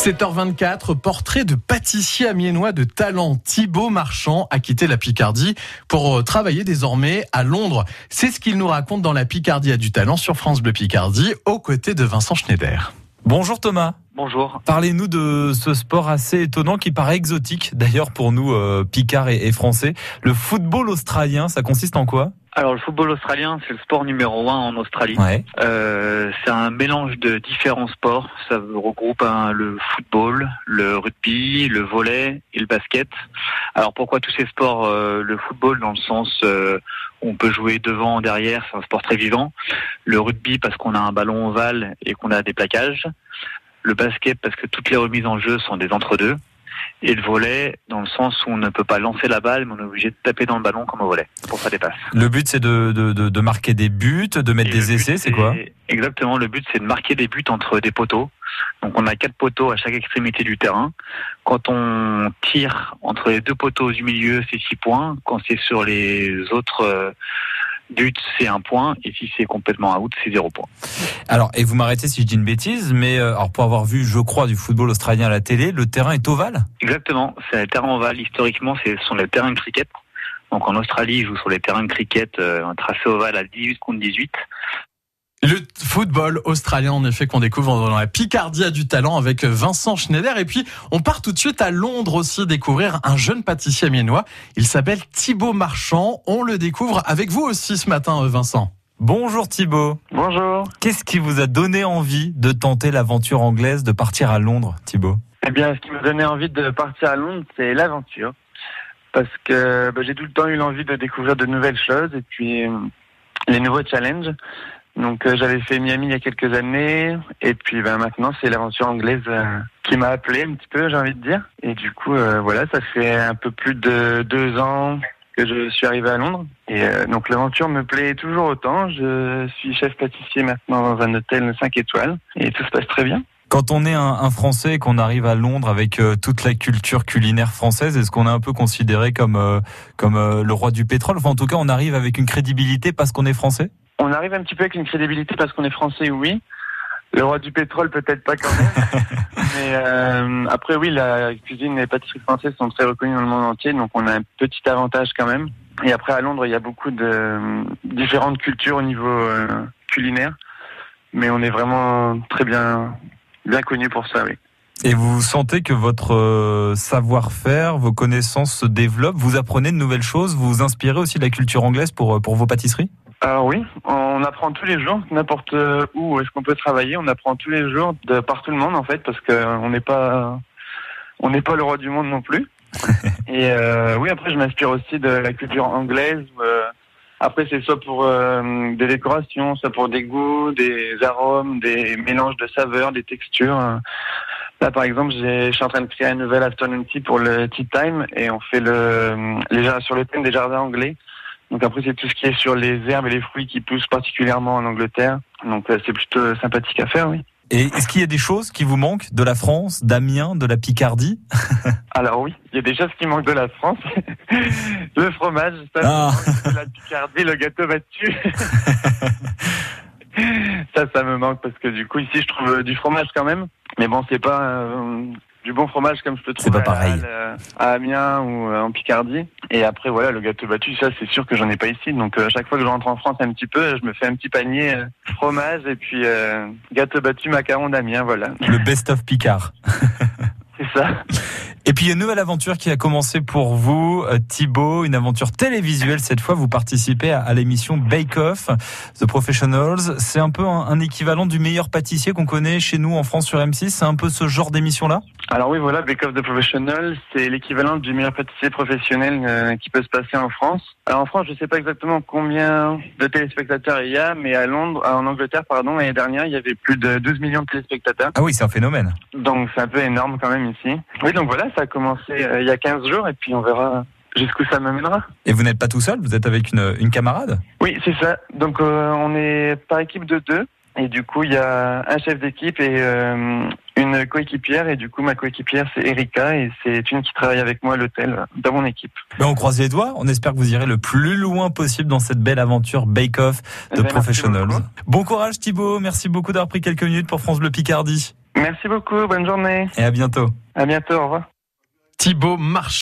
7h24, portrait de pâtissier amiénois de talent. Thibaut Marchand a quitté la Picardie pour euh, travailler désormais à Londres. C'est ce qu'il nous raconte dans La Picardie a du talent sur France Bleu Picardie, aux côtés de Vincent Schneider. Bonjour Thomas. Bonjour. Parlez-nous de ce sport assez étonnant qui paraît exotique, d'ailleurs pour nous, euh, Picards et, et Français. Le football australien, ça consiste en quoi? Alors le football australien, c'est le sport numéro un en Australie. Ouais. Euh, c'est un mélange de différents sports. Ça regroupe hein, le football, le rugby, le volley et le basket. Alors pourquoi tous ces sports euh, Le football dans le sens euh, où on peut jouer devant, derrière, c'est un sport très vivant. Le rugby parce qu'on a un ballon ovale et qu'on a des plaquages. Le basket parce que toutes les remises en jeu sont des entre-deux. Et le volet dans le sens où on ne peut pas lancer la balle, mais on est obligé de taper dans le ballon comme au volet pour faire des passes. Le but c'est de, de, de, de marquer des buts, de mettre Et des essais, c'est quoi Exactement, le but c'est de marquer des buts entre des poteaux. Donc on a quatre poteaux à chaque extrémité du terrain. Quand on tire entre les deux poteaux du milieu, c'est six points. Quand c'est sur les autres buts, c'est un point. Et si c'est complètement out, c'est zéro point. Alors, et vous m'arrêtez si je dis une bêtise, mais euh, alors pour avoir vu, je crois, du football australien à la télé, le terrain est ovale? Exactement, c'est un terrain ovale. Historiquement, ce sont les terrains de cricket. Donc en Australie, ils jouent sur les terrains de cricket, euh, un tracé ovale à 18 contre 18. Le football australien, en effet, qu'on découvre dans la Picardie a du talent avec Vincent Schneider. Et puis, on part tout de suite à Londres aussi découvrir un jeune pâtissier amiénois. Il s'appelle Thibaut Marchand. On le découvre avec vous aussi ce matin, euh, Vincent. Bonjour Thibaut. Bonjour. Qu'est-ce qui vous a donné envie de tenter l'aventure anglaise, de partir à Londres, Thibaut? Eh bien, ce qui m'a donné envie de partir à Londres, c'est l'aventure. Parce que bah, j'ai tout le temps eu l'envie de découvrir de nouvelles choses et puis euh, les nouveaux challenges. Donc euh, j'avais fait Miami il y a quelques années et puis ben, maintenant c'est l'aventure anglaise euh, qui m'a appelé un petit peu, j'ai envie de dire. Et du coup, euh, voilà, ça fait un peu plus de deux ans que je suis arrivé à Londres. Et donc l'aventure me plaît toujours autant. Je suis chef pâtissier maintenant dans un hôtel 5 étoiles et tout se passe très bien. Quand on est un, Français et qu'on arrive à Londres avec toute la culture culinaire française, est-ce qu'on est un peu considéré comme comme le roi du pétrole? Enfin, en tout cas, on arrive avec une crédibilité parce qu'on est français? On arrive un petit peu avec une crédibilité parce qu'on est français, oui. Le roi du pétrole, peut-être pas quand même. Mais euh, après, oui, la cuisine et les pâtisseries françaises sont très reconnues dans le monde entier, donc on a un petit avantage quand même. Et après, à Londres, il y a beaucoup de euh, différentes cultures au niveau euh, culinaire, mais on est vraiment très bien bien connu pour ça, oui. Et vous sentez que votre euh, savoir-faire, vos connaissances se développent, vous apprenez de nouvelles choses, vous vous inspirez aussi de la culture anglaise pour pour vos pâtisseries? Alors oui, on apprend tous les jours, n'importe où est-ce qu'on peut travailler, on apprend tous les jours de par tout le monde en fait, parce que on n'est pas on n'est pas le roi du monde non plus. Et euh, oui, après je m'inspire aussi de la culture anglaise. euh, après c'est soit pour euh, des décorations, soit pour des goûts, des arômes, des mélanges de saveurs, des textures. Là par exemple, j'ai- je suis en train de créer un nouvel afternoon tea pour le tea time et on fait le les sur le thème des jardins anglais. Donc après c'est tout ce qui est sur les herbes et les fruits qui poussent particulièrement en Angleterre. Donc euh, c'est plutôt sympathique à faire, oui. Et est-ce qu'il y a des choses qui vous manquent de la France, d'Amiens, de la Picardie? Alors oui, il y a des choses qui manquent de la France. le fromage, ça, Ah. me manque, la Picardie, le gâteau battu. ça, ça me manque parce que du coup ici je trouve euh, du fromage quand même. Mais bon, c'est pas euh, du bon fromage comme je peux trouver pas pareil. à, euh, à Amiens ou euh, en Picardie. Et après voilà, le gâteau battu, ça c'est sûr que j'en ai pas ici. Donc euh, à chaque fois que je rentre en France un petit peu, je me fais un petit panier euh, fromage et puis euh, gâteau battu macaron d'Amiens, voilà. Le best-of Picard. C'est ça. Et puis il y a une nouvelle aventure qui a commencé pour vous, euh, Thibaut, une aventure télévisuelle. Cette fois, vous participez à, à l'émission Bake Off, The Professionals. C'est un peu un, un équivalent du meilleur pâtissier qu'on connaît chez nous en France sur M6. C'est un peu ce genre d'émission-là? Alors oui, voilà, Bake Off the Professional, c'est l'équivalent du meilleur pâtissier professionnel euh, qui peut se passer en France. Alors en France, je ne sais pas exactement combien de téléspectateurs il y a, mais à Londres, en Angleterre, pardon, l'année dernière, il y avait plus de 12 millions de téléspectateurs. Ah oui, c'est un phénomène. Donc c'est un peu énorme quand même ici. Oui, donc voilà, ça a commencé euh, il y a 15 jours et puis on verra jusqu'où ça m'amènera. Et vous n'êtes pas tout seul, vous êtes avec une, une camarade? Oui, c'est ça. Donc euh, on est par équipe de deux. Et du coup, il y a un chef d'équipe et euh, une coéquipière. Et du coup, ma coéquipière, c'est Erika. Et c'est une qui travaille avec moi à l'hôtel dans mon équipe. ben, On croise les doigts, on espère que vous irez le plus loin possible dans cette belle aventure Bake Off Eh de ben, Professionals. Bon courage Thibaut, merci beaucoup d'avoir pris quelques minutes pour France Bleu Picardie. Merci beaucoup, bonne journée. Et à bientôt. À bientôt, au revoir. Thibaut Marchand.